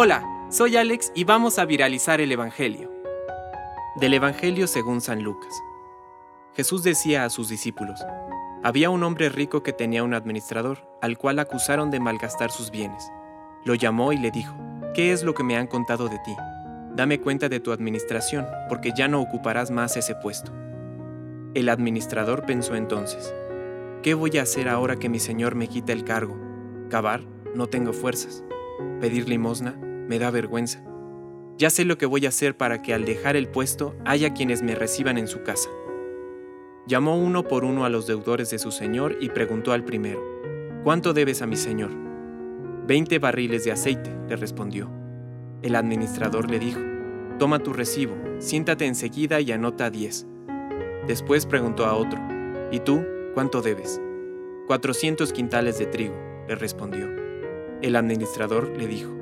Hola, soy Alex y vamos a viralizar el Evangelio. Del Evangelio según San Lucas. Jesús decía a sus discípulos, había un hombre rico que tenía un administrador, al cual acusaron de malgastar sus bienes. Lo llamó y le dijo, ¿qué es lo que me han contado de ti? Dame cuenta de tu administración, porque ya no ocuparás más ese puesto. El administrador pensó entonces, ¿qué voy a hacer ahora que mi señor me quita el cargo? ¿Cavar? No tengo fuerzas. Pedir limosna me da vergüenza. Ya sé lo que voy a hacer para que al dejar el puesto haya quienes me reciban en su casa. Llamó uno por uno a los deudores de su señor y preguntó al primero, ¿Cuánto debes a mi señor? Veinte barriles de aceite, le respondió. El administrador le dijo, Toma tu recibo, siéntate enseguida y anota diez. Después preguntó a otro, ¿Y tú cuánto debes? Cuatrocientos quintales de trigo, le respondió. El administrador le dijo,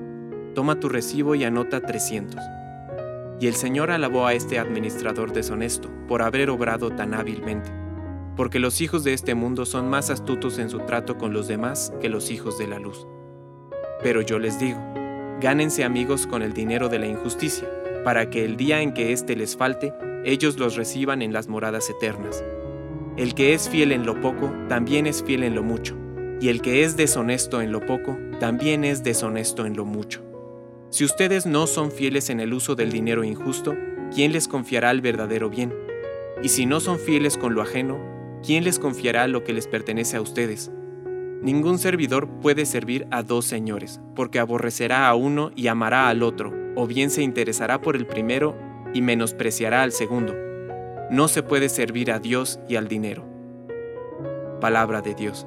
Toma tu recibo y anota trescientos. Y el Señor alabó a este administrador deshonesto por haber obrado tan hábilmente, porque los hijos de este mundo son más astutos en su trato con los demás que los hijos de la luz. Pero yo les digo, gánense amigos con el dinero de la injusticia, para que el día en que éste les falte, ellos los reciban en las moradas eternas. El que es fiel en lo poco, también es fiel en lo mucho, y el que es deshonesto en lo poco, también es deshonesto en lo mucho. Si ustedes no son fieles en el uso del dinero injusto, ¿quién les confiará el verdadero bien? Y si no son fieles con lo ajeno, ¿quién les confiará lo que les pertenece a ustedes? Ningún servidor puede servir a dos señores, porque aborrecerá a uno y amará al otro, o bien se interesará por el primero y menospreciará al segundo. No se puede servir a Dios y al dinero. Palabra de Dios.